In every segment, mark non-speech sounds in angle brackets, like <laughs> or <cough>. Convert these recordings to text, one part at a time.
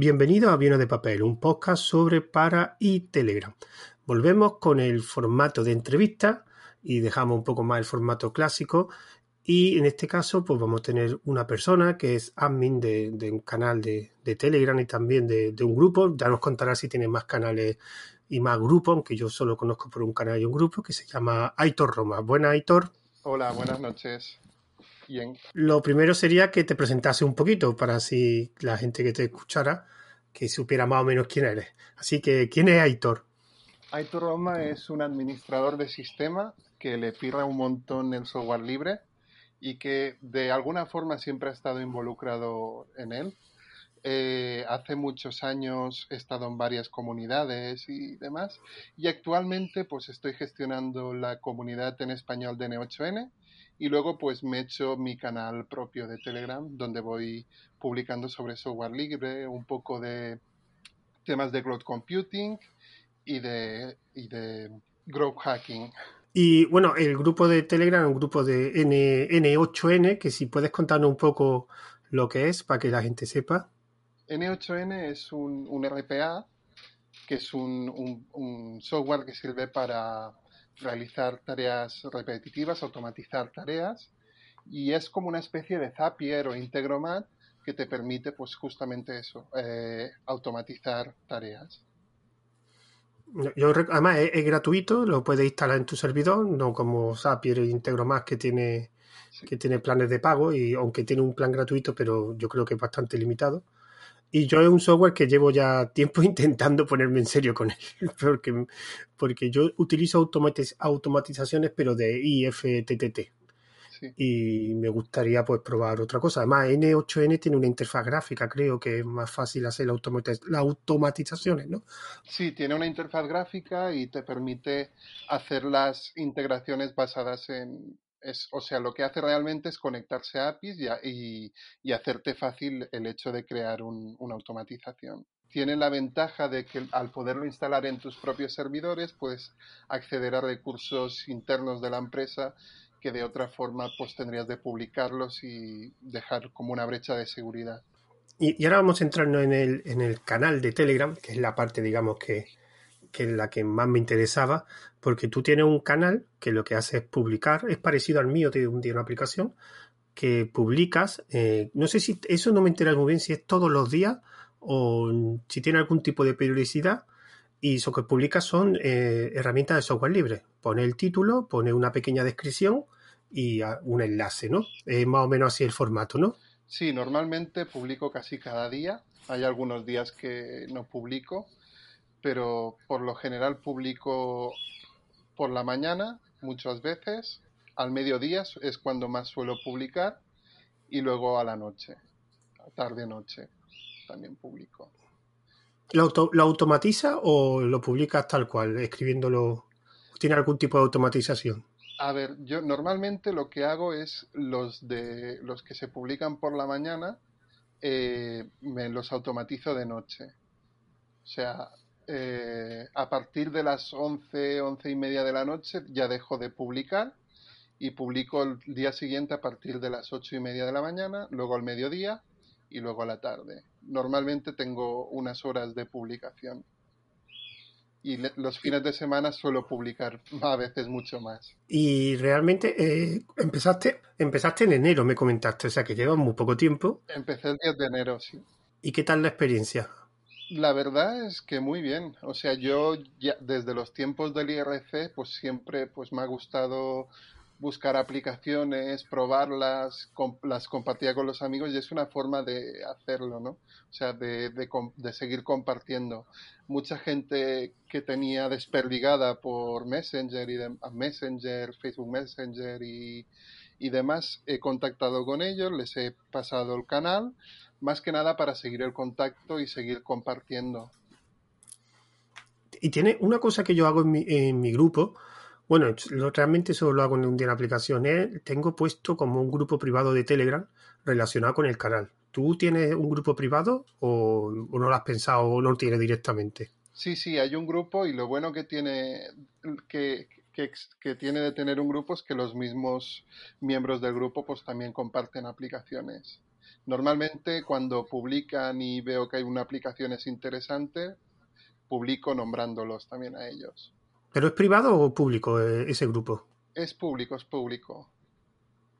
Bienvenido a Aviones de Papel, un podcast sobre para y Telegram. Volvemos con el formato de entrevista y dejamos un poco más el formato clásico. Y en este caso, pues vamos a tener una persona que es admin de, un canal de, de, Telegram y también de, de, un grupo. Ya nos contará si tiene más canales y más grupos, aunque yo solo conozco por un canal y un grupo que se llama Aitor Roma. Buenas, Aitor. Hola, buenas noches. Lo primero sería que te presentase un poquito para así la gente que te escuchara que supiera más o menos quién eres. Así que, ¿quién es Aitor? Aitor Roma es un administrador de sistema que le pirra un montón el software libre y que de alguna forma siempre ha estado involucrado en él. Eh, hace muchos años he estado en varias comunidades y demás y actualmente pues estoy gestionando la comunidad en español de N8N y luego pues me he hecho mi canal propio de Telegram donde voy publicando sobre software libre, un poco de temas de cloud computing y de, y growth hacking. Y bueno, el grupo de Telegram un grupo de N, N8N, que si puedes contarnos un poco lo que es para que la gente sepa. N8N es un, un RPA, que es un, un, un software que sirve para realizar tareas repetitivas, automatizar tareas, y es como una especie de Zapier o Integromat que te permite, pues justamente eso, eh, automatizar tareas. Yo, además es, es, gratuito, lo puedes instalar en tu servidor, no como Zapier e Integromat que tiene, sí. que tiene planes de pago, y aunque tiene un plan gratuito, pero yo creo que es bastante limitado. Y yo es un software que llevo ya tiempo <laughs> intentando ponerme en serio con él, porque, porque yo utilizo automatiz automatizaciones, pero de IFTTT. Sí. Y me gustaría pues probar otra cosa. Además, N8N tiene una interfaz gráfica, creo que es más fácil hacer la automatiz las automatizaciones, ¿no? Sí, tiene una interfaz gráfica y te permite hacer las integraciones basadas en, es, o sea, lo que hace realmente es conectarse a APIs y, y, y hacerte fácil el hecho de crear un, una automatización. Tiene la ventaja de que al poderlo instalar en tus propios servidores puedes acceder a recursos internos de la empresa que de otra forma pues tendrías de publicarlos y dejar como una brecha de seguridad. Y, y ahora vamos a entrarnos en el, en el canal de Telegram, que es la parte, digamos, que, que es la que más me interesaba, porque tú tienes un canal que lo que hace es publicar, es parecido al mío, tiene una aplicación que publicas, eh, no sé si eso no me entera muy bien si es todos los días o si tiene algún tipo de periodicidad y eso que publicas son eh, herramientas de software libre. Pone el título, pone una pequeña descripción y un enlace, ¿no? Es más o menos así el formato, ¿no? Sí, normalmente publico casi cada día. Hay algunos días que no publico, pero por lo general publico por la mañana muchas veces, al mediodía es cuando más suelo publicar y luego a la noche, tarde-noche también publico. ¿Lo, auto, ¿Lo, automatiza o lo publicas tal cual, escribiéndolo? ¿Tiene algún tipo de automatización? A ver, yo normalmente lo que hago es los de los que se publican por la mañana, eh, me los automatizo de noche. O sea, eh, a partir de las 11, 11 y media de la noche ya dejo de publicar y publico el día siguiente a partir de las 8 y media de la mañana, luego al mediodía y luego a la tarde. Normalmente tengo unas horas de publicación. Y le, los fines de semana suelo publicar a veces mucho más. Y realmente eh, empezaste, empezaste en enero, me comentaste, o sea que llevas muy poco tiempo. Empecé el 10 de enero, sí. ¿Y qué tal la experiencia? La verdad es que muy bien. O sea, yo ya desde los tiempos del IRC, pues siempre pues me ha gustado buscar aplicaciones, probarlas, comp las compartía con los amigos y es una forma de hacerlo, ¿no? O sea, de, de, de, seguir compartiendo. Mucha gente que tenía desperdigada por Messenger y de, Messenger, Facebook Messenger y, y demás, he contactado con ellos, les he pasado el canal, más que nada para seguir el contacto y seguir compartiendo. Y tiene una cosa que yo hago en mi, en mi grupo, bueno, lo, realmente solo lo hago en un día en aplicación, tengo puesto como un grupo privado de Telegram relacionado con el canal. ¿Tú tienes un grupo privado o, no lo has pensado o no lo tienes directamente? Sí, sí, hay un grupo y lo bueno que tiene que, que, tiene de tener un grupo es que los mismos miembros del grupo pues también comparten aplicaciones. Normalmente cuando publican y veo que hay una aplicación es interesante, publico nombrándolos también a ellos. ¿Pero es privado o público eh, ese grupo? Es público, es público.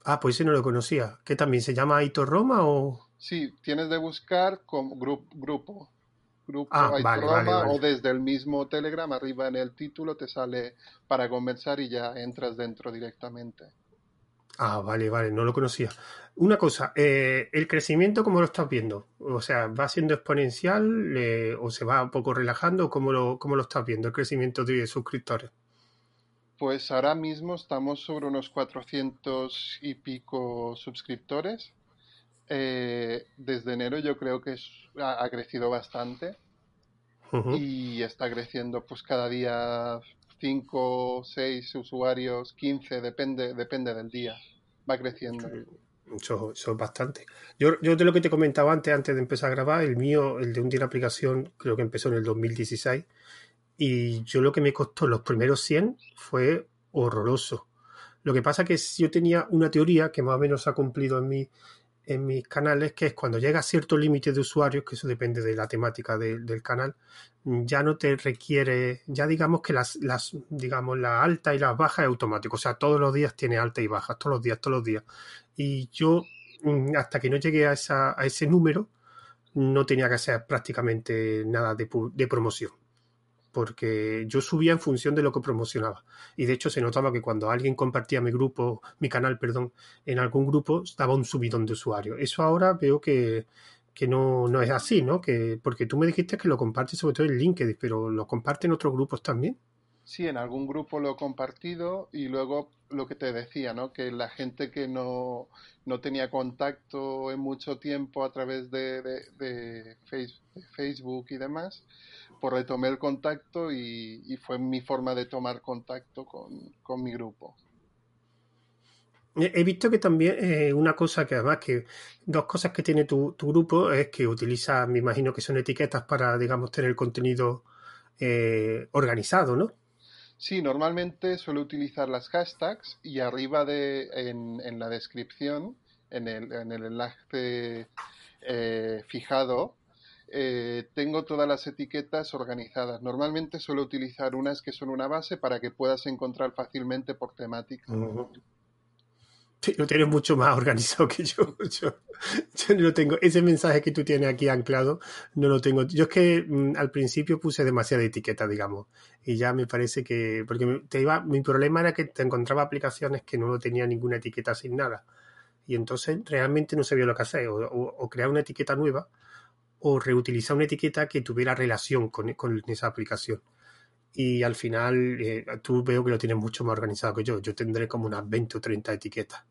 Ah, pues ese no lo conocía. ¿Qué también se llama Aito Roma o...? Sí, tienes de buscar como grupo grupo ah, o desde el mismo Telegram, arriba en el título te sale para conversar y ya entras dentro directamente. Ah, vale, vale, no lo conocía. Una cosa, eh, ¿el crecimiento cómo lo estás viendo? O sea, ¿va siendo exponencial eh, o se va un poco relajando? ¿Cómo lo, ¿Cómo lo estás viendo el crecimiento de suscriptores? Pues ahora mismo estamos sobre unos 400 y pico suscriptores eh, desde enero yo creo que ha, crecido bastante y está creciendo pues cada día 5, 6 usuarios, 15, depende, depende del día. Va creciendo. Eso, es bastante. Yo, yo de lo que te comentaba antes, antes de empezar a grabar, el mío, el de un día aplicación, creo que empezó en el 2016. Y yo lo que me costó los primeros 100 fue horroroso. Lo que pasa que yo tenía una teoría que más o menos ha cumplido en mi, en mis canales, que es cuando llega a cierto límite de usuarios, que eso depende de la temática del canal, ya no te requiere, ya digamos que las, las, digamos, la alta y las bajas es automático. O sea, todos los días tiene alta y bajas, todos los días, todos los días. Y yo, mm, hasta que no llegué a, esa, a ese número, no tenía que hacer prácticamente nada de, de promoción porque yo subía en función de lo que promocionaba. Y de hecho se notaba que cuando alguien compartía mi grupo, mi canal, perdón, en algún grupo, daba un subidón de usuarios. Eso ahora veo que, que no, no, es así, ¿no? Que, porque tú me dijiste que lo compartes sobre todo en LinkedIn, pero ¿lo comparten en otros grupos también? Sí, en algún grupo lo he compartido y luego lo que te decía, ¿no? Que la gente que no, no tenía contacto en mucho tiempo a través de, de Facebook y demás, por retomé el contacto y, fue mi forma de tomar contacto con, mi grupo. He visto que también eh, una cosa que además que dos cosas que tiene tu, grupo es que utiliza, me imagino que son etiquetas para, digamos, tener contenido eh, organizado, ¿no? Sí, normalmente suelo utilizar las hashtags y arriba de, en, la descripción, en el, en el enlace eh, fijado, eh, tengo todas las etiquetas organizadas. Normalmente suelo utilizar unas que son una base para que puedas encontrar fácilmente por temática. Lo tienes mucho más <laughs> organizado que <laughs> yo. yo. no lo tengo. Ese mensaje que tú tienes aquí anclado, no lo tengo. Yo es que mm, al principio puse demasiada etiqueta, digamos. Y ya me parece que. Porque te iba, mi problema era que te encontraba aplicaciones que no tenía ninguna etiqueta sin nada. Y entonces realmente no sabía lo que hacer. o crear una etiqueta nueva o reutilizar una etiqueta que tuviera relación con, esa aplicación. Y al final eh, tú veo que lo tienes mucho más organizado que yo. Yo tendré como unas 20 o 30 etiquetas.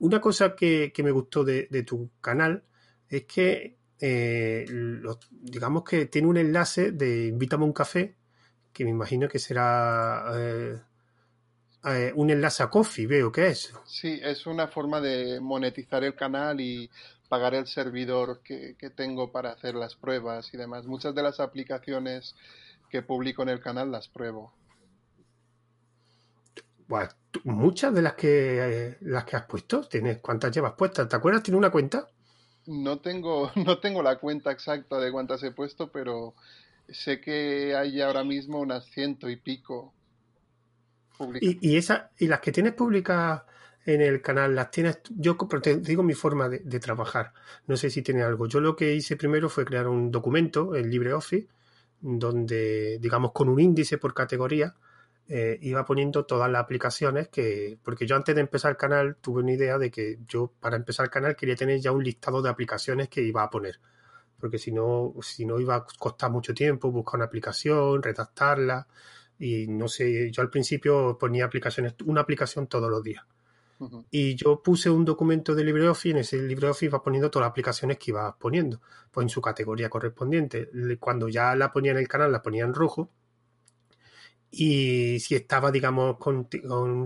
Una cosa que, me gustó de, tu canal es que eh, digamos que tiene un enlace de invítame a un café, que me imagino que será eh, un enlace a Coffee, veo que es. Sí, es una forma de monetizar el canal y pagar el servidor que, tengo para hacer las pruebas y demás. Muchas de las aplicaciones que publico en el canal las pruebo. muchas de las que las que has puesto, tienes cuántas llevas puestas, ¿te acuerdas? ¿Tiene una cuenta? No tengo, <laughs> no tengo la cuenta exacta de cuántas he puesto, pero sé que hay ahora mismo unas ciento y pico. ¿Y, y, esa, y las que tienes publicadas en el canal las tienes. Yo te digo mi forma de, trabajar. No sé si tiene algo. Yo lo que hice primero fue crear un documento en LibreOffice donde, digamos, con un índice por categoría, eh, iba poniendo todas las aplicaciones que. Porque yo antes de empezar el canal tuve una idea de que yo, para empezar el canal, quería tener ya un listado de aplicaciones que iba a poner. Porque si no, si no iba a costar mucho tiempo buscar una aplicación, redactarla. Y no sé, yo al principio ponía aplicaciones, una aplicación todos los días Y yo puse un documento de LibreOffice y en ese LibreOffice iba poniendo todas las aplicaciones que iba poniendo, pues en su categoría correspondiente. Cuando ya la ponía en el canal, la ponía en rojo. Y si estaba, digamos, con,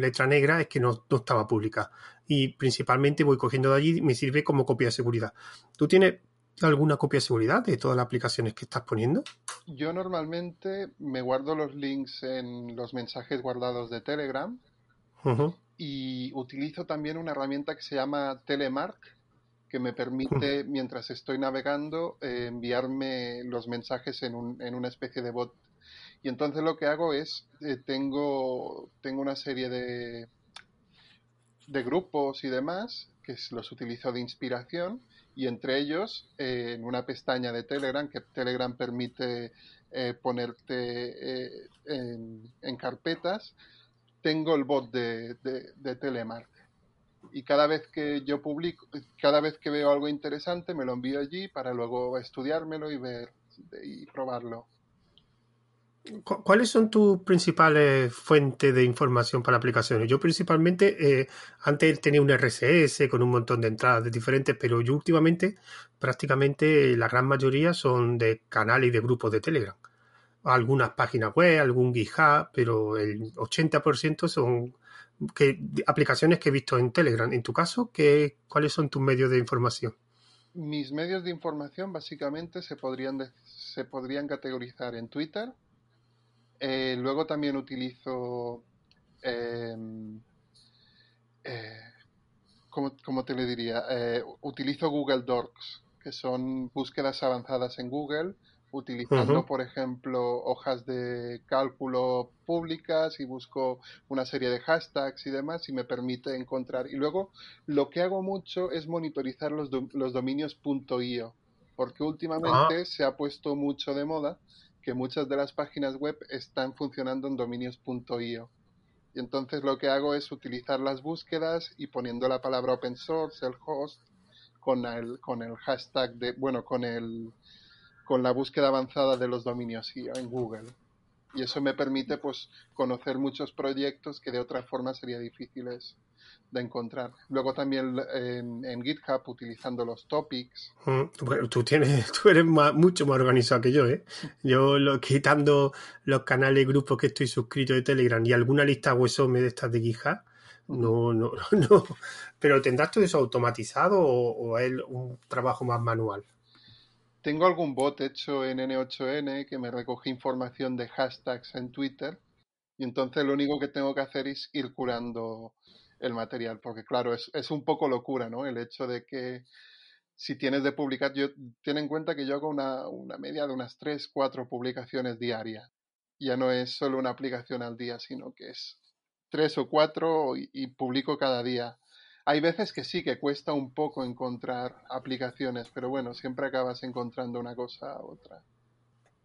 letra negra, es que no, no, estaba publicada. Y principalmente voy cogiendo de allí, me sirve como copia de seguridad. ¿Tú tienes alguna copia de seguridad de todas las aplicaciones que estás poniendo? Yo normalmente me guardo los links en los mensajes guardados de Telegram y utilizo también una herramienta que se llama Telemark que me permite, mientras estoy navegando, eh, enviarme los mensajes en, un, en, una especie de bot. Y entonces lo que hago es, eh, tengo, tengo una serie de, de grupos y demás que los utilizo de inspiración y entre ellos eh, en una pestaña de Telegram que Telegram permite ponerte en, carpetas tengo el bot de, de, Telemark y cada vez que yo publico cada vez que veo algo interesante me lo envío allí para luego estudiármelo y ver y probarlo ¿Cuáles son tus principales fuentes de información para aplicaciones? Yo principalmente, eh, antes tenía un RSS con un montón de entradas diferentes, pero yo últimamente prácticamente la gran mayoría son de canales y de grupos de Telegram. Algunas páginas web, algún GitHub, pero el 80% son que, aplicaciones que he visto en Telegram. En tu caso, ¿qué, ¿cuáles son tus medios de información? Mis medios de información básicamente se podrían, se podrían categorizar en Twitter, eh, luego también utilizo, em, eh, ¿cómo, te le diría? Eh, utilizo Google Docs, que son búsquedas avanzadas en Google, utilizando, por ejemplo, hojas de cálculo públicas y busco una serie de hashtags y demás y me permite encontrar. Y luego lo que hago mucho es monitorizar los, los dominios .io, porque últimamente se ha puesto mucho de moda que muchas de las páginas web están funcionando en dominios.io. Y entonces lo que hago es utilizar las búsquedas y poniendo la palabra open source, el host, con el, con el hashtag de, bueno, con el, con la búsqueda avanzada de los dominios IO en Google. Y eso me permite pues conocer muchos proyectos que de otra forma sería difíciles de encontrar. Luego también en, GitHub utilizando los topics. Mm, tú tienes, <laughs> tú eres mucho más organizado que yo, ¿eh? Yo lo, quitando los canales y grupos que estoy suscrito de Telegram y alguna lista me de estas de GitHub, no, no, <laughs> no. Pero ¿tendrás todo eso automatizado o, o es un trabajo más manual? Tengo algún bot hecho en N8N que me recoge información de hashtags en Twitter y entonces lo único que tengo que hacer es ir curando el material, porque claro, es, es, un poco locura, ¿no? El hecho de que si tienes de publicar, yo ten en cuenta que yo hago una, una media de unas 3, 4 publicaciones diarias. Ya no es solo una aplicación al día, sino que es tres o cuatro y, publico cada día. Hay veces que sí, que cuesta un poco encontrar aplicaciones, pero bueno, siempre acabas encontrando una cosa u otra.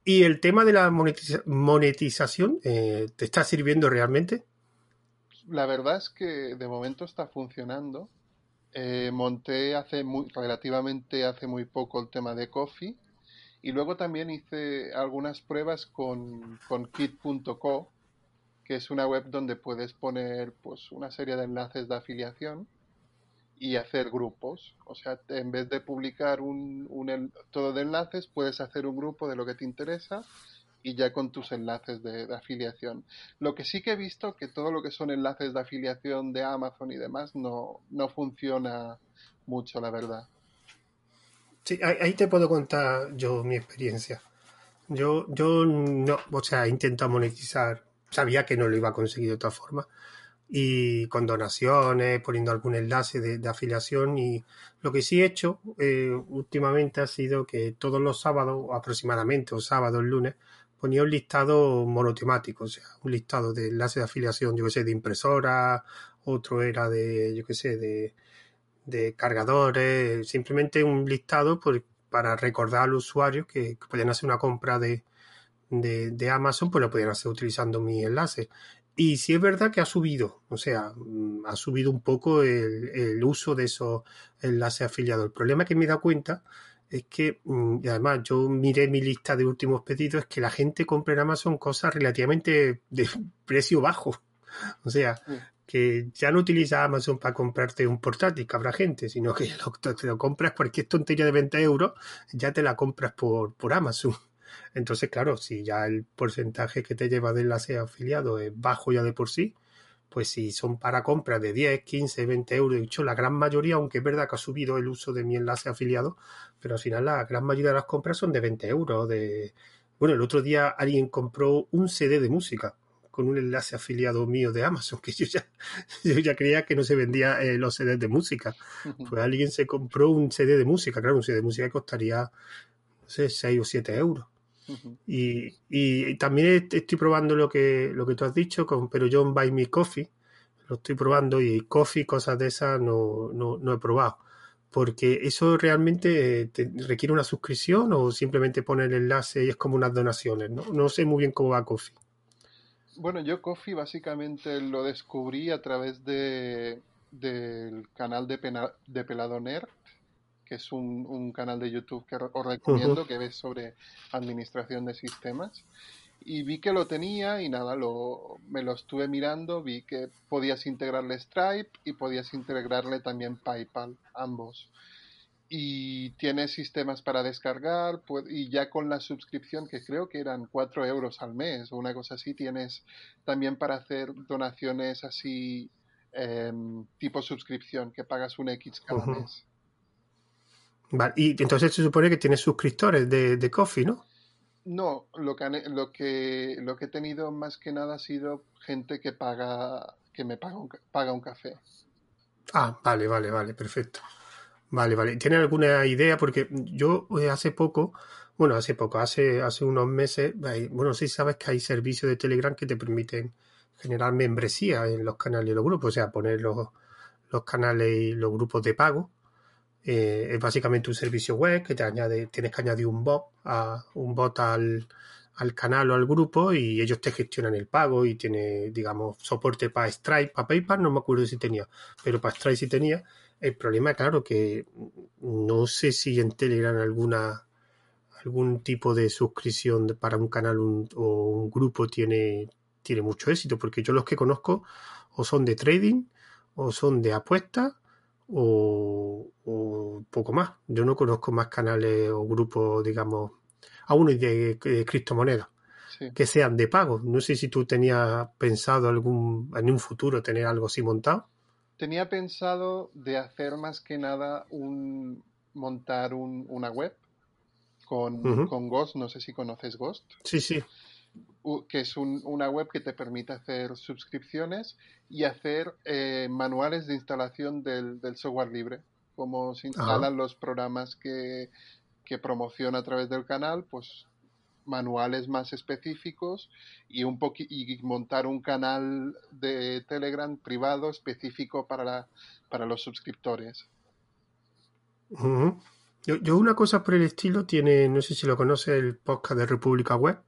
¿Y el tema de la monetización eh, te está sirviendo realmente? la verdad es que de momento está funcionando. Eh, monté hace muy, relativamente hace muy poco el tema de Coffee y luego también hice algunas pruebas con, con Kit.co, que es una web donde puedes poner pues una serie de enlaces de afiliación y hacer grupos. O sea, en vez de publicar un, un, todo de enlaces, puedes hacer un grupo de lo que te interesa y ya con tus enlaces de, afiliación. Lo que sí que he visto que todo lo que son enlaces de afiliación de Amazon y demás no, no funciona mucho, la verdad. Sí, ahí te puedo contar yo mi experiencia. Yo, yo no, o sea, intento monetizar, sabía que no lo iba a conseguir de otra forma, y con donaciones, poniendo algún enlace de, afiliación, y lo que sí he hecho eh, últimamente ha sido que todos los sábados, aproximadamente, o sábados, lunes, ponía un listado monotemático, o sea, un listado de enlaces de afiliación, yo que sé, de impresora, otro era de, yo que sé, de, de cargadores, simplemente un listado para recordar al usuario que, que podían hacer una compra de, de, Amazon, pues lo podían hacer utilizando mi enlace. Y sí es verdad que ha subido, o sea, mm, ha subido un poco el, el uso de esos enlaces afiliados. El problema que me he dado cuenta es que, mm, y además yo miré mi lista de últimos pedidos, es que la gente compra en Amazon cosas relativamente de <laughs> precio bajo. O sea, que ya no utiliza Amazon para comprarte un portátil, que habrá gente, sino que <laughs> lo, te lo compras cualquier tontería de 20 euros, ya te la compras por, por Amazon. Entonces, claro, si ya el porcentaje que te lleva de enlace afiliado es bajo ya de por sí, pues si son para compras de 10, 15, 20 euros, de hecho la gran mayoría, aunque es verdad que ha subido el uso de mi enlace afiliado, pero al final la gran mayoría de las compras son de 20 euros. De... Bueno, el otro día alguien compró un CD de música con un enlace afiliado mío de Amazon, <laughs> que yo ya, yo ya creía que no se vendía eh, los CDs de música. Pues alguien se compró un CD de música, claro, un CD de música costaría, no sé, 6 o 7 euros y, y, también estoy probando lo que, lo que tú has dicho, con, pero John Buy Me Coffee, lo estoy probando y coffee, cosas de esas, no, no, no he probado. Porque eso realmente requiere una suscripción o simplemente pone el enlace y es como unas donaciones. No, no sé muy bien cómo va Coffee. Bueno, yo Coffee básicamente lo descubrí a través de, del canal de, de Pelado Nerd que es un, canal de YouTube que os recomiendo, que ves sobre administración de sistemas. Y vi que lo tenía y nada, lo, me lo estuve mirando, vi que podías integrarle Stripe y podías integrarle también PayPal, ambos. Y tiene sistemas para descargar y ya con la suscripción, que creo que eran 4 euros al mes o una cosa así, tienes también para hacer donaciones así em, tipo suscripción, que pagas un X cada mes. Vale, y entonces se supone que tienes suscriptores de, de Coffee, ¿no? No, lo que, lo, que, lo que he tenido más que nada ha sido gente que paga que me paga un, paga un café. Ah, vale, vale, vale, perfecto. Vale, vale. ¿Tiene alguna idea? Porque yo eh, hace poco, bueno, hace poco, hace, hace unos meses, bueno, sí sabes que hay servicios de Telegram que te permiten generar membresía en los canales y los grupos, o sea, poner los, los canales y los grupos de pago eh, es básicamente un servicio web que te añade, tienes que añadir un bot, a, un bot al, al canal o al grupo y ellos te gestionan el pago y tiene, digamos, soporte para Stripe, para PayPal, no me acuerdo si tenía, pero para Stripe sí tenía. El problema, claro, que no sé si en Telegram alguna algún tipo de suscripción para un canal o un grupo tiene, tiene mucho éxito, porque yo los que conozco o son de trading o son de apuestas o, poco más. Yo no conozco más canales o grupos, digamos, aún de, de criptomonedas que sean de pago. No sé si tú tenías pensado algún en un futuro tener algo así montado. Tenía pensado de hacer más que nada un montar una web con, con Ghost. No sé si conoces Ghost. Sí, sí que es una web que te permite hacer suscripciones y hacer eh, manuales de instalación del, software libre. Como se instalan los programas que, que promociona a través del canal, pues manuales más específicos y un y montar un canal de Telegram privado específico para, para los suscriptores. yo, yo, una cosa por el estilo tiene, no sé si lo conoce el podcast de República Web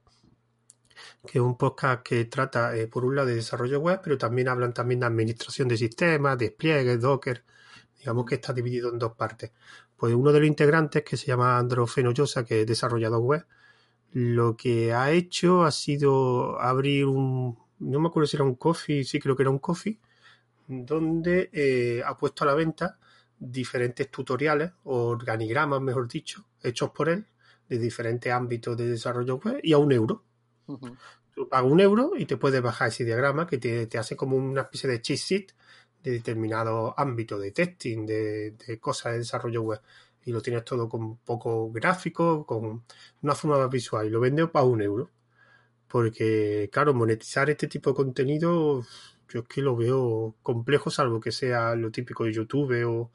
que es un podcast que trata, eh, por un lado, de desarrollo web, pero también hablan también de administración de sistemas, despliegues, Docker. Digamos que está dividido en dos partes. Pues uno de los integrantes, que se llama Andro Fenollosa, que es desarrollador web, lo que ha hecho ha sido abrir un, no me acuerdo si era un coffee, sí creo que era un coffee, donde eh, ha puesto a la venta diferentes tutoriales o organigramas, mejor dicho, hechos por él, de diferentes ámbitos de desarrollo web y a un euro. Tú pagas un euro y te puedes bajar ese diagrama que te, hace como una especie de cheat sheet de determinado ámbito de testing, de, cosas de desarrollo web. Y lo tienes todo con poco gráfico, con una forma más visual. Y lo vende para un euro. Porque, claro, monetizar este tipo de contenido, yo es que lo veo complejo, salvo que sea lo típico de YouTube o,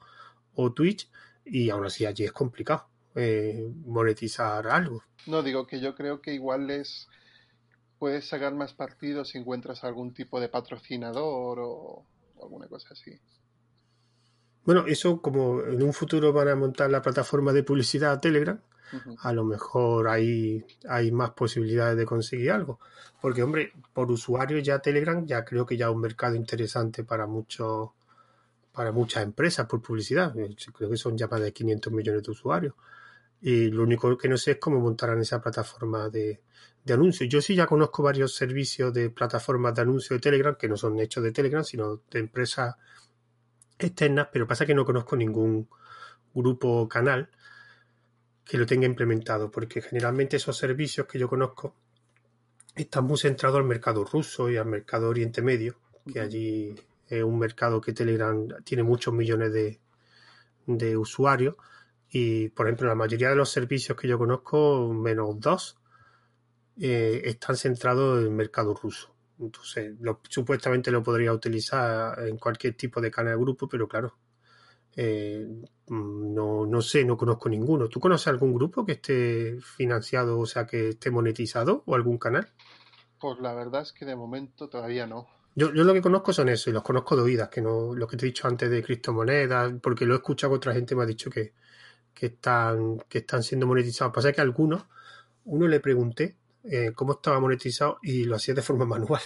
o Twitch. Y aún así allí es complicado eh, monetizar algo. No, digo que yo creo que igual es puedes sacar más partidos si encuentras algún tipo de patrocinador o, alguna cosa así. Bueno, eso como en un futuro van a montar la plataforma de publicidad Telegram, a lo mejor ahí hay más posibilidades de conseguir algo. Porque, hombre, por usuario ya Telegram ya creo que ya es un mercado interesante para muchos para muchas empresas por publicidad. Creo que son ya más de 500 millones de usuarios. Y lo único que no sé es cómo montarán esa plataforma de, de anuncios. Yo sí ya conozco varios servicios de plataformas de anuncios de Telegram que no son hechos de Telegram, sino de empresas externas, pero pasa que no conozco ningún grupo o canal que lo tenga implementado, porque generalmente esos servicios que yo conozco están muy centrados al mercado ruso y al mercado Oriente Medio, que allí es un mercado que Telegram tiene muchos millones de, de usuarios y, por ejemplo, la mayoría de los servicios que yo conozco, menos dos, eh, están centrados en el mercado ruso. Entonces, supuestamente lo podría utilizar en cualquier tipo de canal de grupo, pero claro, eh, no, no sé, no conozco ninguno. ¿Tú conoces algún grupo que esté financiado, o sea, que esté monetizado o algún canal? Pues la verdad es que de momento todavía no. Yo, yo lo que conozco son eso, y los conozco de oídas, que no, lo que te he dicho antes de criptomonedas, porque lo he escuchado otra gente me ha dicho que, que están, que están siendo monetizados. Pasa que a algunos, uno le pregunté eh, cómo estaba monetizado y lo hacía de forma <laughs> manual.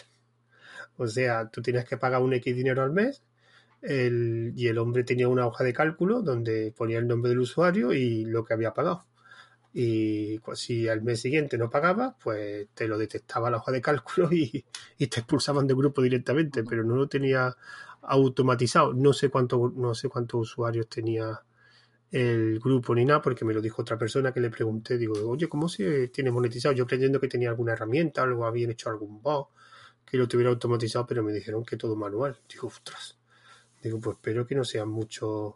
O sea, tú tienes que pagar un X dinero al mes y el hombre tenía una hoja de cálculo donde ponía el nombre del usuario y lo que había pagado. Y si al mes siguiente no pagaba, pues te lo detectaba la hoja de cálculo <laughs> y, y te expulsaban del grupo directamente, pero no lo tenía automatizado. No sé cuánto, no sé cuántos usuarios tenía el grupo ni nada, porque me lo dijo otra persona que le pregunté, digo, oye, ¿cómo se tiene monetizado? Yo creyendo que tenía alguna herramienta, algo habían hecho algún bot que lo tuviera automatizado, pero me dijeron que todo manual. Digo, ostras. Digo, pues espero que no sean muchos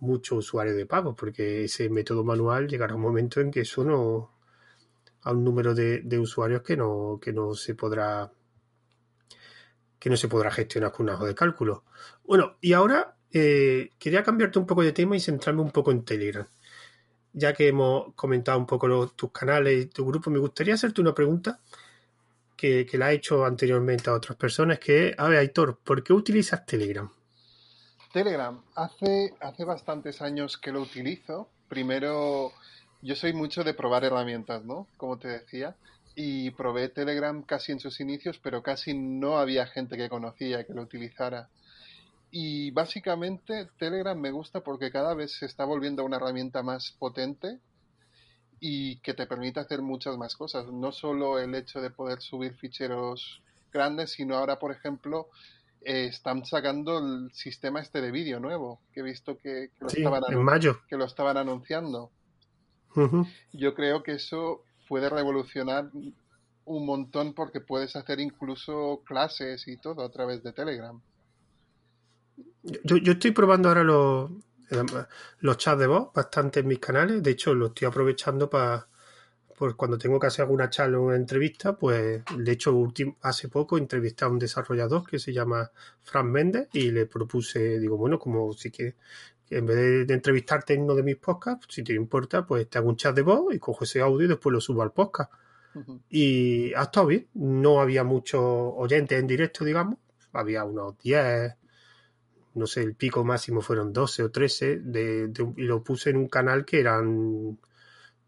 mucho usuarios de pago, porque ese método manual llegará un momento en que eso no a un número de, de usuarios que no, que no se podrá que no se podrá gestionar con un ajo de cálculo. Bueno, y ahora eh, quería cambiarte un poco de tema y centrarme un poco en Telegram. Ya que hemos comentado un poco tus canales y tu grupo, me gustaría hacerte una pregunta que, que la he hecho anteriormente a otras personas, que a ver, Aitor, ¿por qué utilizas Telegram? Telegram, hace, hace bastantes años que lo utilizo. Primero, yo soy mucho de probar herramientas, ¿no? Como te decía. Y probé Telegram casi en sus inicios, pero casi no había gente que conocía que lo utilizara. Y básicamente Telegram me gusta porque cada vez se está volviendo una herramienta más potente y que te permite hacer muchas más cosas. No solo el hecho de poder subir ficheros grandes, sino ahora, por ejemplo, eh, están sacando el sistema este de vídeo nuevo, que he visto que, lo, estaban en mayo. que lo estaban anunciando. Yo creo que eso puede revolucionar un montón porque puedes hacer incluso clases y todo a través de Telegram. Yo, yo estoy probando ahora los, los chats de voz bastante en mis canales. De hecho, lo estoy aprovechando para pues cuando tengo que hacer alguna charla o una entrevista, pues de hecho hace poco entrevisté a un desarrollador que se llama Fran Méndez y le propuse, digo, bueno, como si que en vez de, entrevistarte en uno de mis podcasts, si te importa, pues te hago un chat de voz y cojo ese audio y después lo subo al podcast. Y ha estado bien, no había muchos oyentes en directo, digamos, había unos 10, no sé, el pico máximo fueron 12 o 13, de, y lo puse en un canal que eran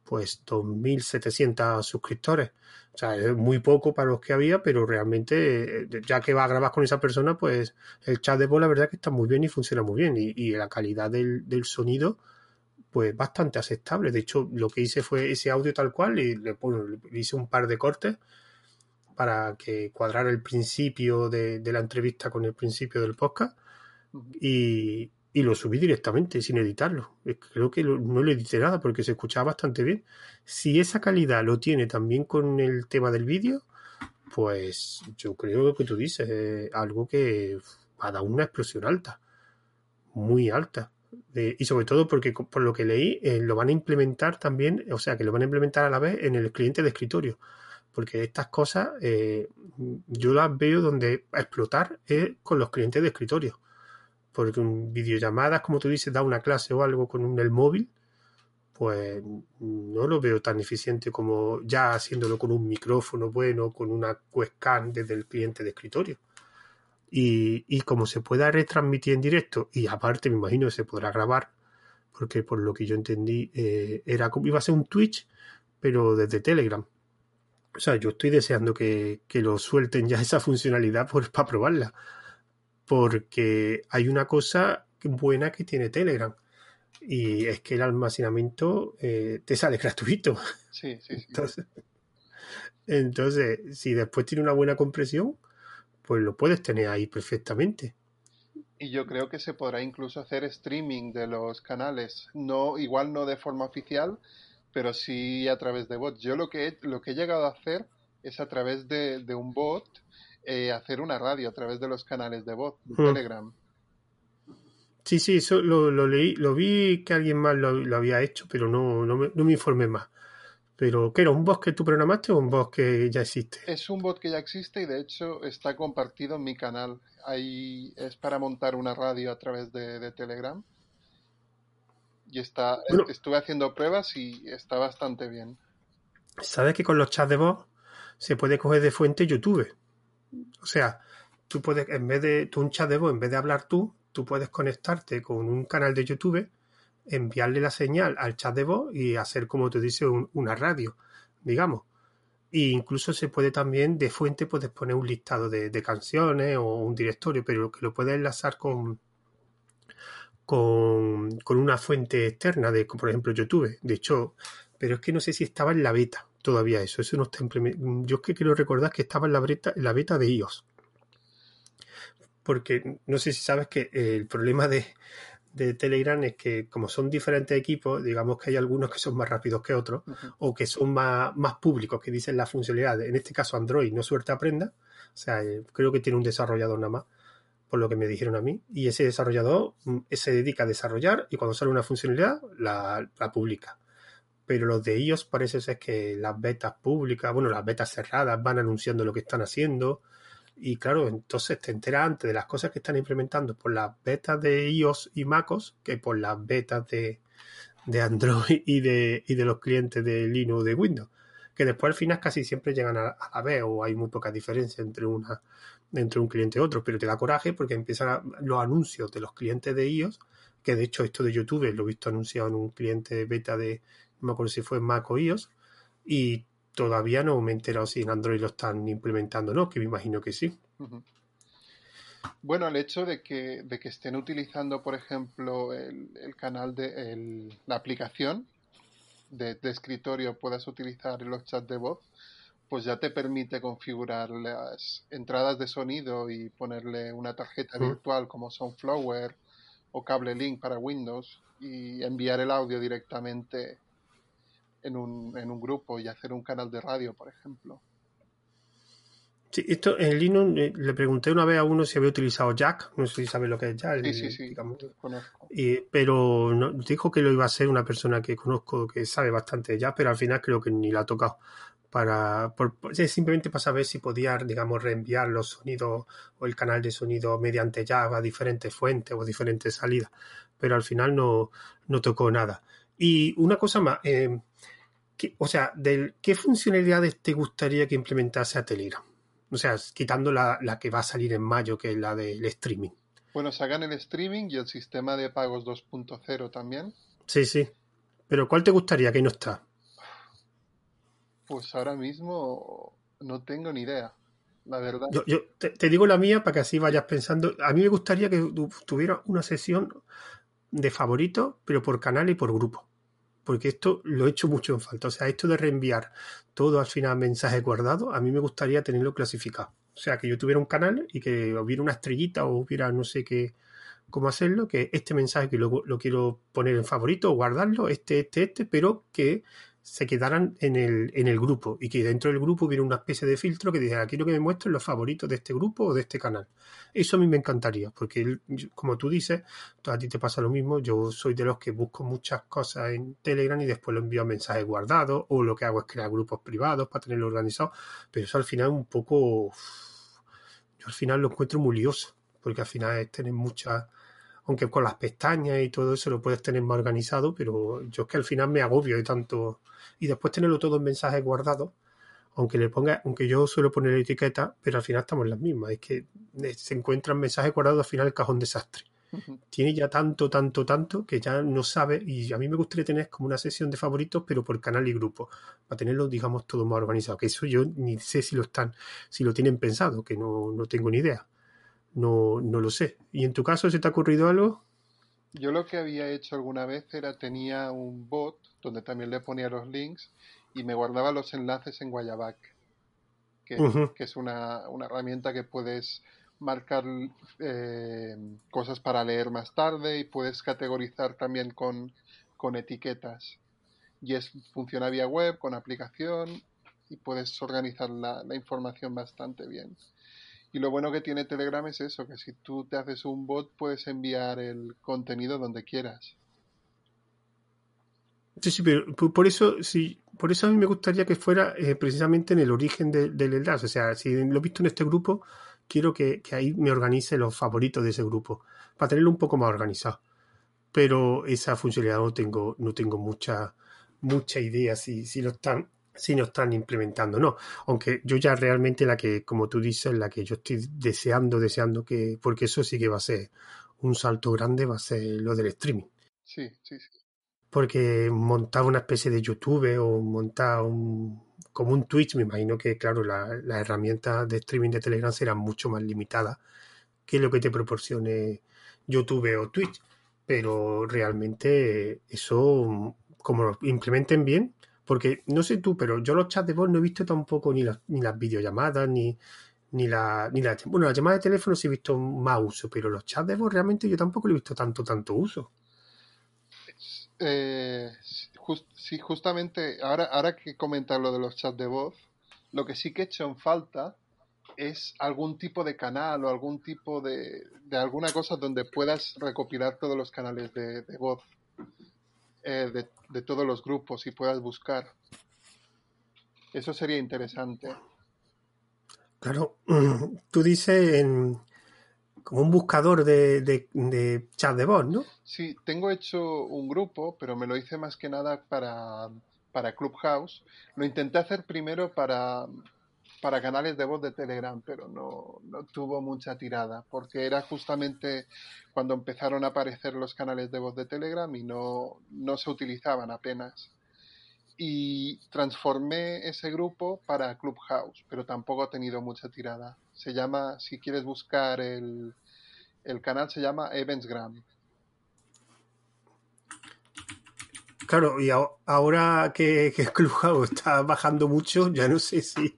pues 2.700 suscriptores. O sea, es muy poco para los que había, pero realmente, eh, ya que va a grabar con esa persona, pues el chat de voz la verdad que está muy bien y funciona muy bien. Y, la calidad del, sonido, pues bastante aceptable. De hecho, lo que hice fue ese audio tal cual y le, hice un par de cortes para que cuadrara el principio de, de la entrevista con el principio del podcast. Y, lo subí directamente sin editarlo. Creo que no le edité nada porque se escuchaba bastante bien. Si esa calidad lo tiene también con el tema del vídeo, pues yo creo que tú dices, algo que va a una explosión alta, muy alta. y sobre todo porque por lo que leí, eh, lo van a implementar también, o sea, que lo van a implementar a la vez en el cliente de escritorio. Porque estas cosas eh, yo las veo donde explotar es con los clientes de escritorio porque un videollamadas, como tú dices, da una clase o algo con un, el móvil, pues no lo veo tan eficiente como ya haciéndolo con un micrófono bueno, con una webcam desde el cliente de escritorio. Y, como se pueda retransmitir en directo, y aparte me imagino que se podrá grabar, porque por lo que yo entendí, eh, era iba a ser un Twitch, pero desde Telegram. O sea, yo estoy deseando que, lo suelten ya <laughs> esa funcionalidad por, para probarla porque hay una cosa buena que tiene Telegram. y es que el almacenamiento eh, te sale <laughs> gratuito. Sí, sí, sí. Entonces, <laughs> entonces, si después tiene una buena compresión, pues lo puedes tener ahí perfectamente. Y yo creo que se podrá incluso hacer streaming de los canales, no igual no de forma oficial, pero sí a través de bots. Yo lo que he, lo que he llegado a hacer es a través de, de un bot eh, hacer una radio a través de los canales de bot de Hmm. Telegram. Sí, sí, eso lo, lo leí, lo vi que alguien más lo, lo había hecho, pero no, no, me, no me informé más. Pero, ¿qué era? ¿Un bot que tú programaste o un bot que ya existe? Es un bot que ya existe y de hecho está compartido en mi canal. Ahí es para montar una radio a través de, de Telegram. Y está, Bueno. estuve haciendo pruebas y está bastante bien. ¿Sabes que con los chats de voz se puede coger de fuente YouTube? O sea, tú puedes, en vez de tú un chat de voz, en vez de hablar tú, tú puedes conectarte con un canal de YouTube, enviarle la señal al chat de voz y hacer, como tú dices, un- una radio, digamos. E incluso se puede también, de fuente, puedes poner un listado de, de canciones o un directorio, pero que lo puedes enlazar con, con, con una fuente externa, de, por ejemplo, YouTube. De hecho, pero es que no sé si estaba en la beta todavía eso. Eso no está implementado. Yo es que quiero recordar que estaba en la beta, en la beta de iOS. Porque no sé si sabes que el problema de, de Telegram es que como son diferentes equipos, digamos que hay algunos que son más rápidos que otros o que son más, más públicos, que dicen la funcionalidad. En este caso Android no suerte aprenda. O sea, eh, creo que tiene un desarrollador nada más, por lo que me dijeron a mí. Y ese desarrollador mm, se dedica a desarrollar y cuando sale una funcionalidad la, la publica pero los de iOS parece ser que las betas públicas, bueno, las betas cerradas van anunciando lo que están haciendo. Y claro, entonces te enteras antes de las cosas que están implementando por las betas de iOS y MacOS que por las betas de, de Android <laughs> y de, y de los clientes de Linux o de Windows, que después al final casi siempre llegan a, a la vez o hay muy poca diferencia entre una entre un cliente y otro, pero te da coraje porque empiezan los anuncios de los clientes de iOS, que de hecho esto de YouTube lo he visto anunciado en un cliente beta de, no me acuerdo si fue Mac o iOS, y todavía no me he enterado si en Android lo están implementando o no, que me imagino que sí. Bueno, el hecho de que, de que estén utilizando, por ejemplo, el, el canal de el- la aplicación de, de escritorio, puedas utilizar los chats de voz, pues ya te permite configurar las entradas de sonido y ponerle una tarjeta virtual como Soundflower o Cable Link para Windows y enviar el audio directamente en un, en un grupo y hacer un canal de radio, por ejemplo. Sí, esto en Linux eh, le pregunté una vez a uno si había utilizado Jack, no sé si sabe lo que es Jack, Sí, sí, sí, conozco. Y- pero no- dijo que lo iba a hacer una persona que conozco que sabe bastante de Jack, pero al final creo que ni la ha tocado. Para, por- simplemente para saber si podía, digamos, reenviar los sonidos o el canal de sonido mediante Jack a diferentes fuentes o diferentes salidas. Pero al final no, no tocó nada. Y una cosa más, eh, ¿qué- o sea, del, ¿qué funcionalidades te gustaría que implementase a Telegram? O sea, quitando la, la que va a salir en mayo, que es la del streaming. Bueno, sacan el streaming y el sistema de pagos 2.0 también. Sí, sí. Pero ¿cuál te gustaría que no está? Pues ahora mismo no tengo ni idea, la verdad. Yo, yo te, te digo la mía para que así vayas pensando. A mí me gustaría que tu- tuviera una sesión de favoritos, pero por canal y por grupo. Porque esto lo he hecho mucho en falta. O sea, esto de reenviar todo al final mensaje guardado, a mí me gustaría tenerlo clasificado. O sea, que yo tuviera un canal y que hubiera una estrellita o hubiera no sé qué, cómo hacerlo, que este mensaje que luego lo quiero poner en favorito o guardarlo, este, este, este, pero que se quedaran en el, en el grupo y que dentro del grupo hubiera una especie de filtro que dijera, quiero que me muestren los favoritos de este grupo o de este canal. Eso a mí me encantaría, porque como tú dices, a ti te pasa lo mismo, yo soy de los que busco muchas cosas en Telegram y después lo envío a mensajes guardados o lo que hago es crear grupos privados para tenerlo organizado, pero eso al final es un poco... Yo al final lo encuentro muy lioso, porque al final es tener muchas aunque con las pestañas y todo eso lo puedes tener más organizado, pero yo es que al final me agobio de tanto. Y después tenerlo todo en mensajes guardados, aunque le ponga, aunque yo suelo poner etiqueta, pero al final estamos en las mismas. Es que eh, se encuentran mensajes guardados al final el cajón desastre. Tiene ya tanto, tanto, tanto que ya no sabe. Y a mí me gustaría tener como una sesión de favoritos, pero por canal y grupo, para tenerlo, digamos, todo más organizado. Que eso yo ni sé si lo están, si lo tienen pensado, que no, no tengo ni idea. No, no lo sé. ¿Y en tu caso se te ha ocurrido algo? Yo lo que había hecho alguna vez era tenía un bot donde también le ponía los links y me guardaba los enlaces en Guayabac, que, que es una, una, herramienta que puedes marcar eh, cosas para leer más tarde y puedes categorizar también con, con etiquetas. Y es, funciona vía web, con aplicación y puedes organizar la, la información bastante bien. Y lo bueno que tiene Telegram es eso, que si tú te haces un bot puedes enviar el contenido donde quieras. Sí, sí, pero por eso, sí, por eso a mí me gustaría que fuera eh, precisamente en el origen del enlace. O sea, si lo he visto en este grupo, quiero que, ahí me organice los favoritos de ese grupo, para tenerlo un poco más organizado. Pero esa funcionalidad no tengo, no tengo mucha, mucha idea si, si lo están si no están implementando, no. Aunque yo ya realmente la que, como tú dices, la que yo estoy deseando, deseando que, porque eso sí que va a ser un salto grande, va a ser lo del streaming. Sí, sí, sí. Porque montar una especie de YouTube o montar un, como un Twitch, me imagino que, claro, las la herramientas de streaming de Telegram serán mucho más limitadas que lo que te proporcione YouTube o Twitch. Pero realmente eso, como lo implementen bien, porque no sé tú, pero yo los chats de voz no he visto tampoco ni, las, ni las videollamadas, ni, ni la, ni la. Bueno, las llamadas de teléfono sí he visto más uso, pero los chats de voz realmente yo tampoco he visto tanto, tanto uso. Eh, sí, justamente, ahora, ahora que comentar lo de los chats de voz, lo que sí que he hecho en falta es algún tipo de canal o algún tipo de, de alguna cosa donde puedas recopilar todos los canales de voz. Eh, de, todos los grupos y puedas buscar. Eso sería interesante. Claro, <clears throat> tú dices en, como un buscador de, de, chat de voz, ¿no? Sí, tengo hecho un grupo, pero me lo hice más que nada para, para Clubhouse. Lo intenté hacer primero para, para canales de voz de Telegram, pero no, no, tuvo mucha tirada, porque era justamente cuando empezaron a aparecer los canales de voz de Telegram y no, no se utilizaban apenas. Y transformé ese grupo para Clubhouse, pero tampoco ha tenido mucha tirada. Se llama, si quieres buscar el, el canal, se llama Eventsgram. Claro, y ahora que Clubhouse está bajando mucho, ya no sé si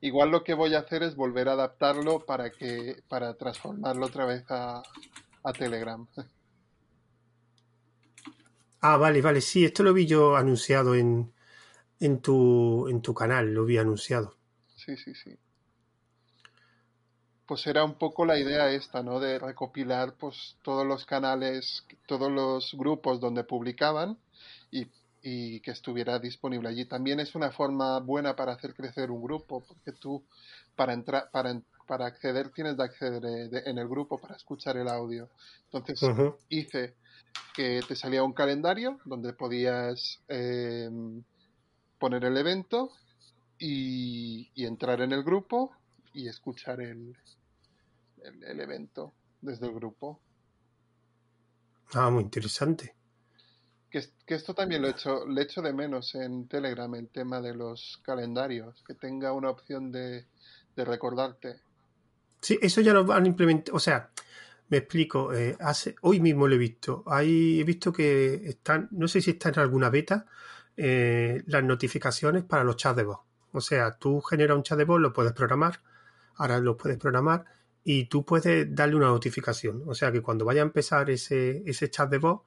Igual lo que voy a hacer es volver a adaptarlo para que para transformarlo otra vez a, Telegram. <laughs> Ah, vale, vale. Sí, esto lo vi yo anunciado en, en, tu, en tu canal, lo vi anunciado. Sí, sí, sí. Pues era un poco la idea esta, ¿no? De recopilar pues todos los canales, todos los grupos donde publicaban y y que estuviera disponible allí. También es una forma buena para hacer crecer un grupo, porque tú para entrar, para, para acceder tienes de acceder eh, en el grupo para escuchar el audio. Entonces hice que te salía un calendario donde podías em, poner el evento y, entrar en el grupo y escuchar el, el evento desde el grupo. Ah, muy interesante. Que, esto también lo he hecho, le echo de menos en Telegram, el tema de los calendarios, que tenga una opción de, recordarte. Sí, eso ya lo han implementado, o sea, me explico, eh, hace, hoy mismo lo he visto, Ahí he visto que están, no sé si está en alguna beta, eh, las notificaciones para los chats de voz. O sea, tú generas un chat de voz, lo puedes programar, ahora lo puedes programar y tú puedes darle una notificación. O sea, que cuando vaya a empezar ese, ese chat de voz,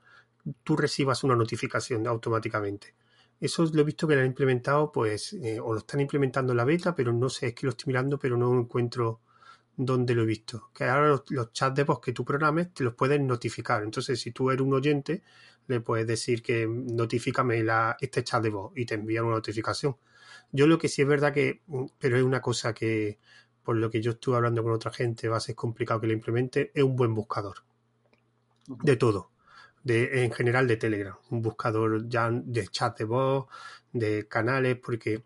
tú recibas una notificación automáticamente. Eso lo he visto que lo han implementado, pues, eh, o lo están implementando en la beta, pero no sé, es que lo estoy mirando, pero no encuentro dónde lo he visto. Que ahora los, chats de voz que tú programes te los pueden notificar. Entonces, si tú eres un oyente, le puedes decir que notifícame la, este chat de voz y te envían una notificación. Yo lo que sí es verdad que, mm, pero es una cosa que, por lo que yo estuve hablando con otra gente, va a ser complicado que lo implemente, es un buen buscador. De todo de, en general de Telegram, un buscador ya de chat de voz, de canales, porque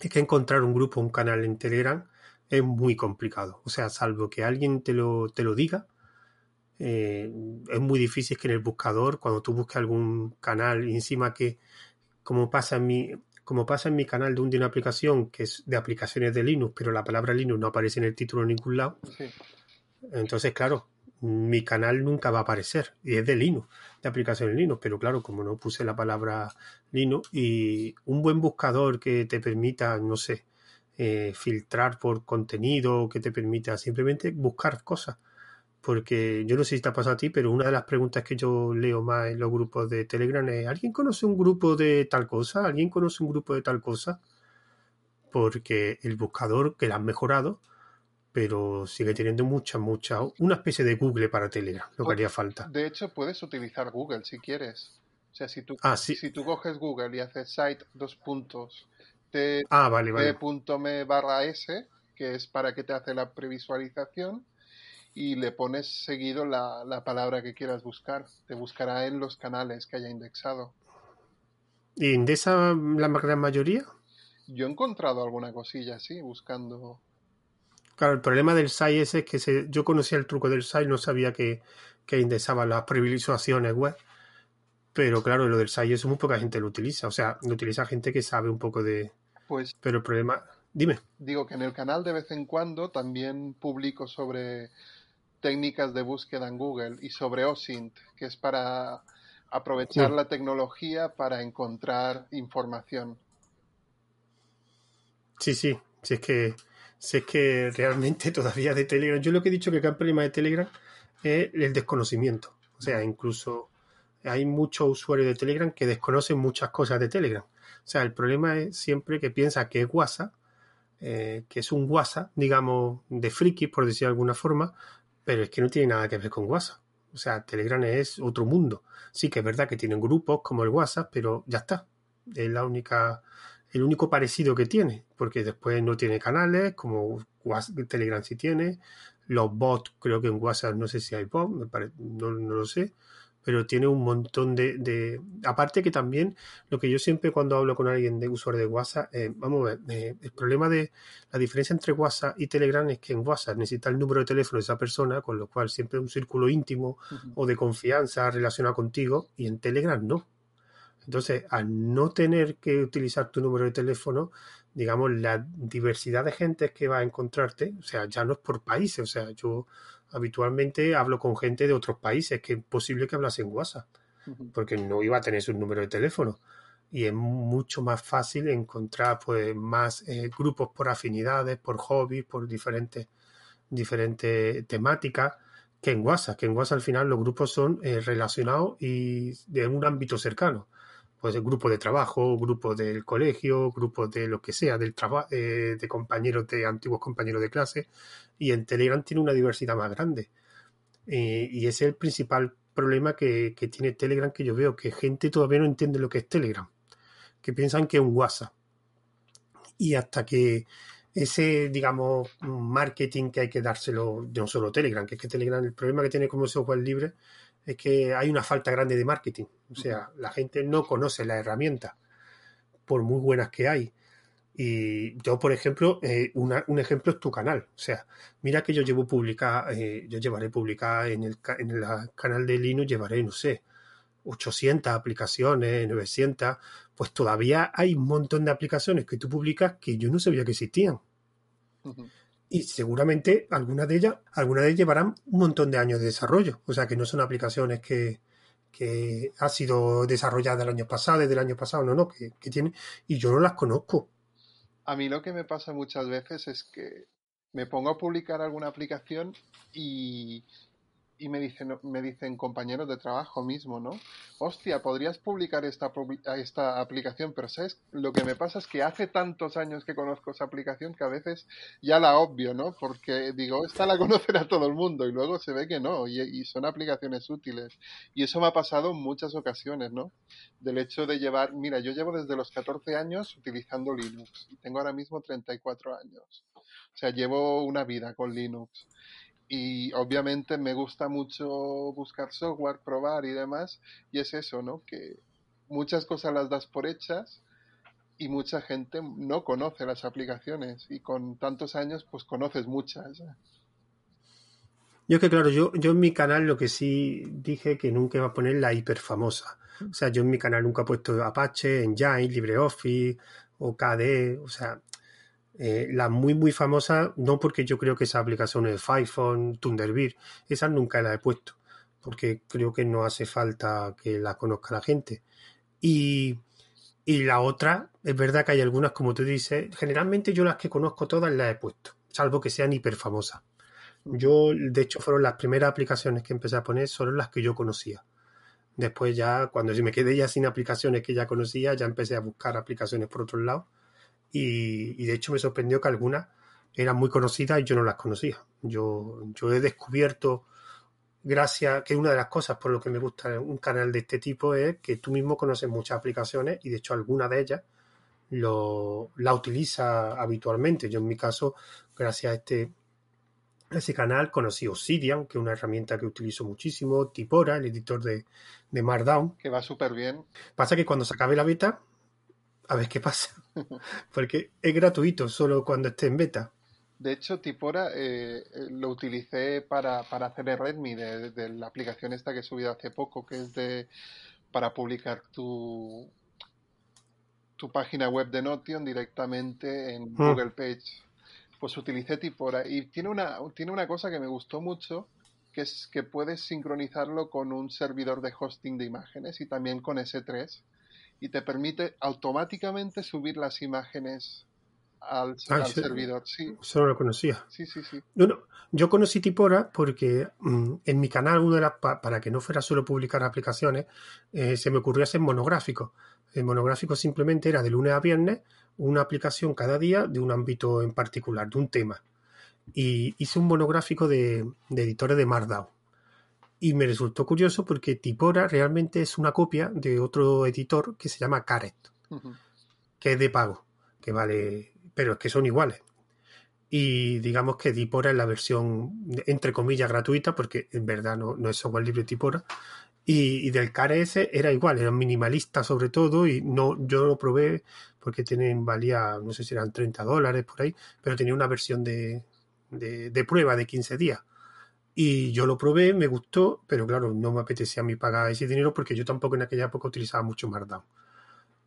es que encontrar un grupo, un canal en Telegram es muy complicado. O sea, salvo que alguien te lo, te lo diga, eh, es muy difícil que en el buscador, cuando tú busques algún canal, y encima que, como pasa en mi, como pasa en mi canal de, un, de una aplicación que es de aplicaciones de Linux, pero la palabra Linux no aparece en el título en ningún lado. Entonces, claro, mi canal nunca va a aparecer y es de Linux, de aplicación Linux, pero claro, como no puse la palabra Linux y un buen buscador que te permita, no sé, eh, filtrar por contenido, que te permita simplemente buscar cosas. Porque yo no sé si te ha pasado a ti, pero una de las preguntas que yo leo más en los grupos de Telegram es, ¿alguien conoce un grupo de tal cosa? ¿Alguien conoce un grupo de tal cosa? Porque el buscador que la han mejorado, pero sigue teniendo mucha, mucha, una especie de Google para Telegram, lo que haría falta. De hecho, puedes utilizar Google si quieres. O sea, si tú, Ah, sí. si tú coges Google y haces site dos puntos t, Ah, vale, vale. t.me barra s, que es para que te hace la previsualización, y le pones seguido la, la palabra que quieras buscar. Te buscará en los canales que haya indexado. ¿Y de esa la gran mayoría? Yo he encontrado alguna cosilla así, buscando. Claro, el problema del SAI es que se- yo conocía el truco del SAI, no sabía que, que indexaba las previsualizaciones web. Pero claro, lo del SAI eso muy poca gente lo utiliza. O sea, lo utiliza gente que sabe un poco de. Pues Pero el problema. Dime. digo que en el canal de vez en cuando también publico sobre técnicas de búsqueda en Google y sobre OSINT, que es para aprovechar Sí. la tecnología para encontrar información. Sí, sí. Si es que. Si es que realmente <laughs> todavía de Telegram. Yo lo que he dicho que el gran problema de Telegram es el desconocimiento. O sea, incluso hay muchos usuarios de Telegram que desconocen muchas cosas de Telegram. O sea, el problema es siempre que piensa que es WhatsApp, eh, que es un WhatsApp, digamos, de friki, por decir de alguna forma, pero es que no tiene nada que ver con WhatsApp. O sea, Telegram es otro mundo. Sí que es verdad que tienen grupos como el WhatsApp, pero ya está. Es la única, el único parecido que tiene, porque después no tiene canales, como Telegram sí tiene. Los bots, creo que en WhatsApp no sé si hay bots, no, no lo sé, pero tiene un montón de, de- Aparte que también, lo que yo siempre cuando hablo con alguien de usuario de WhatsApp, eh, vamos a ver, eh, el problema de la diferencia entre WhatsApp y Telegram es que en WhatsApp necesita el número de teléfono de esa persona, con lo cual siempre es un círculo íntimo o de confianza relacionado contigo, y en Telegram no. Entonces, al no tener que utilizar tu número de teléfono, digamos, la diversidad de gente que va a encontrarte, o sea, ya no es por países, o sea, yo habitualmente hablo con gente de otros países que es posible que hablase en WhatsApp, porque no iba a tener su número de teléfono. Y es mucho más fácil encontrar pues más eh, grupos por afinidades, por hobbies, por diferentes, diferentes temáticas que en WhatsApp, que en WhatsApp al final los grupos son eh, relacionados y de un ámbito cercano. Pues el grupo de trabajo, grupo del colegio, grupos de lo que sea, del trabajo, de compañeros de antiguos compañeros de clase. Y en Telegram tiene una diversidad más grande. Eh, y ese es el principal problema que, que tiene Telegram, que yo veo que gente todavía no entiende lo que es Telegram, que piensan que es un WhatsApp. Y hasta que ese, digamos, marketing que hay que dárselo, no solo Telegram, que es que Telegram, el problema que tiene como software libre es que hay una falta grande de marketing. O sea, la gente no conoce las herramientas, por muy buenas que hay. Y yo, por ejemplo, eh, una- un ejemplo es tu canal. O sea, mira que yo llevo publicada, eh, yo llevaré publicada en el, en el canal de Linux, llevaré, no sé, 800 aplicaciones, 900. Pues todavía hay un montón de aplicaciones que tú publicas que yo no sabía que existían. Y seguramente algunas de ellas, algunas de ellas llevarán un montón de años de desarrollo. O sea que no son aplicaciones que, que ha sido desarrollada el año pasado, desde el año pasado, no, no, que, que y yo no las conozco. A mí lo que me pasa muchas veces es que me pongo a publicar alguna aplicación y, y me dicen, me dicen compañeros de trabajo mismo, ¿no? Hostia, podrías publicar esta, esta aplicación, pero ¿sabes? Lo que me pasa es que hace tantos años que conozco esa aplicación que a veces ya la obvio, ¿no? Porque digo, esta la conocerá <laughs> todo el mundo y luego se ve que no, y, y son aplicaciones útiles. Y eso me ha pasado en muchas ocasiones, ¿no? Del hecho de llevar, mira, yo llevo desde los 14 años utilizando Linux y tengo ahora mismo 34 años. O sea, llevo una vida con Linux. Y obviamente me gusta mucho buscar software, probar y demás. Y es eso, ¿no? Que muchas cosas las das por hechas y mucha gente no conoce las aplicaciones. Y con tantos años, pues conoces muchas. Yo que claro, yo, yo en mi canal lo que sí dije que nunca iba a poner la hiper famosa. O sea, yo en mi canal nunca he puesto Apache, Engine, LibreOffice o KDE. O sea, Eh, las muy, muy famosas, no porque yo creo que esas aplicaciones iPhone, Thunderbird, esas nunca las he puesto, porque creo que no hace falta que las conozca la gente. Y, y la otra, es verdad que hay algunas, como tú dices, generalmente yo las que conozco todas las he puesto, salvo que sean hiper famosas. Yo, de hecho, fueron las primeras aplicaciones que empecé a poner, solo las que yo conocía. Después ya, cuando me quedé ya sin aplicaciones que ya conocía, ya empecé a buscar aplicaciones por otro lado y, de hecho me sorprendió que algunas eran muy conocidas y yo no las conocía. Yo, yo he descubierto, gracias, que una de las cosas por lo que me gusta un canal de este tipo es que tú mismo conoces muchas aplicaciones y de hecho alguna de ellas lo, la utiliza habitualmente. Yo en mi caso, gracias a este, ese canal, conocí Obsidian, que es una herramienta que utilizo muchísimo, Tipora, el editor de, de Markdown. Que va súper bien. Pasa que cuando se acabe la beta, a ver qué pasa. <laughs> Porque es gratuito solo cuando esté en beta. De hecho, Tipora eh, eh, lo utilicé para, hacer el Redmi de, la aplicación esta que he subido hace poco, que es de para publicar tu, tu página web de Notion directamente en mm. Google Page. Pues utilicé Tipora y tiene una, tiene una cosa que me gustó mucho, que es que puedes sincronizarlo con un servidor de hosting de imágenes y también con S3 y te permite automáticamente subir las imágenes al, ah, servidor. Sí. Eso no lo conocía. Sí, sí, sí. No, Yo conocí Tipora porque mm, en mi canal, una de las, para que no fuera solo publicar aplicaciones, eh, se me ocurrió hacer monográfico. El monográfico simplemente era de lunes a viernes una aplicación cada día de un ámbito en particular, de un tema. Y hice un monográfico de, de editores de Markdown. Y me resultó curioso porque Tipora realmente es una copia de otro editor que se llama Caret, que es de pago, que vale, pero es que son iguales. Y digamos que Tipora es la versión, entre comillas, gratuita, porque en verdad no, no es software libre Tipora. Y, del Caret era igual, era minimalista sobre todo, y no, yo lo probé porque tienen, valía, no sé si eran 30 dólares por ahí, pero tenía una versión de, de, de prueba de 15 días y yo lo probé, me gustó, pero claro, no me apetecía a mí pagar ese dinero porque yo tampoco en aquella época utilizaba mucho Markdown.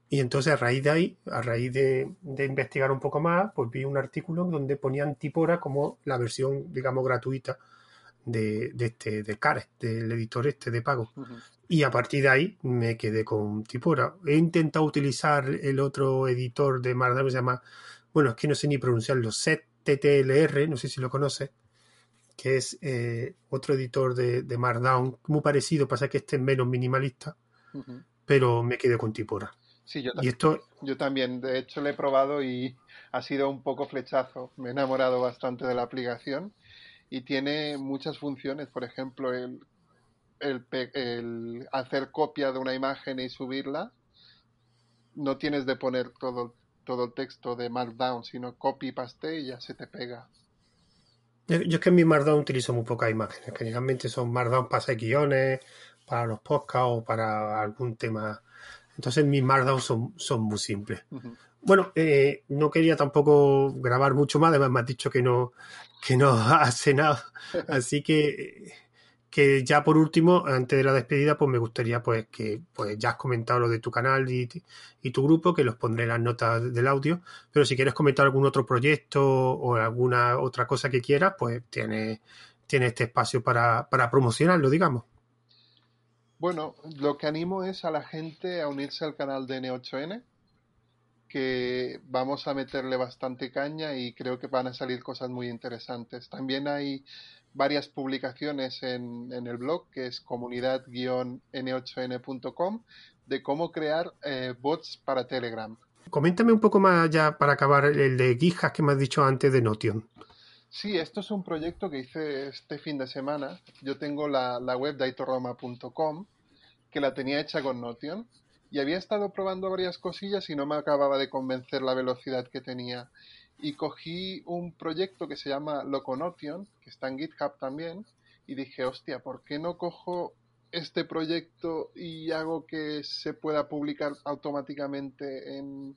Y entonces a raíz de ahí, a raíz de, investigar un poco más, pues vi un artículo donde ponían Tipora como la versión, digamos, gratuita de, este, de Care, del editor este de pago. Y a partir de ahí me quedé con Tipora. He intentado utilizar el otro editor de Markdown, se llama, bueno, es que no sé ni pronunciarlo, ZTTLR, no sé si lo conoces que es eh, otro editor de, de, Markdown, muy parecido, pasa que este es menos minimalista, pero me quedé con Tipora. Sí, yo, y esto... yo también, de hecho lo he probado y ha sido un poco flechazo, me he enamorado bastante de la aplicación y tiene muchas funciones, por ejemplo, el, el, el hacer copia de una imagen y subirla, no tienes de poner todo, todo el texto de Markdown, sino copy paste y ya se te pega. Yo, es que en mi Markdown utilizo muy pocas imágenes, generalmente son Markdown para hacer guiones, para los podcasts o para algún tema. Entonces mis Markdown son, son muy simples. Bueno, eh, no quería tampoco grabar mucho más, además me has dicho que no, que no <laughs> hace nada. Así que que ya por último, antes de la despedida, pues me gustaría pues que pues ya has comentado lo de tu canal y, tu grupo, que los pondré en las notas del audio, pero si quieres comentar algún otro proyecto o alguna otra cosa que quieras, pues tiene, tiene este espacio para, para promocionarlo, digamos. Bueno, lo que animo es a la gente a unirse al canal de N8N, que vamos a meterle bastante caña y creo que van a salir cosas muy interesantes. También hay varias publicaciones en, el blog, que es comunidad-n8n.com, de cómo crear eh, bots para Telegram. Coméntame un poco más ya para acabar el de GitHub que me has dicho antes de Notion. Sí, esto es un proyecto que hice este fin de semana. Yo tengo la, la web de aitorroma.com, que la tenía hecha con Notion, y había estado probando varias cosillas y no me acababa de convencer la velocidad que tenía. Y cogí un proyecto que se llama Loconotion, que está en GitHub también, y dije, hostia, ¿por qué no cojo este proyecto y hago que se pueda publicar automáticamente en,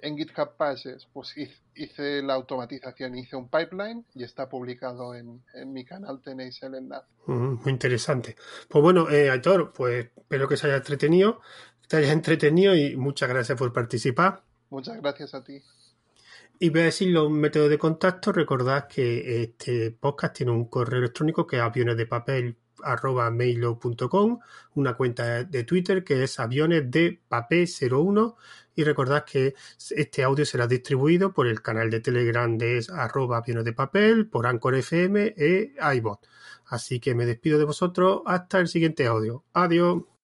en GitHub Pages? Pues hice la automatización, hice un pipeline y está publicado en, mi canal, tenéis el enlace. muy interesante. Pues bueno, eh, Aitor, pues espero que se haya entretenido, te haya entretenido y muchas gracias por participar. Muchas gracias a ti. Y voy a decir los métodos de contacto. Recordad que este podcast tiene un correo electrónico que es aviones de papel una cuenta de Twitter que es aviones de papel 01 y recordad que este audio será distribuido por el canal de Telegram de arroba aviones de papel, por Anchor FM e iBot. Así que me despido de vosotros hasta el siguiente audio. Adiós.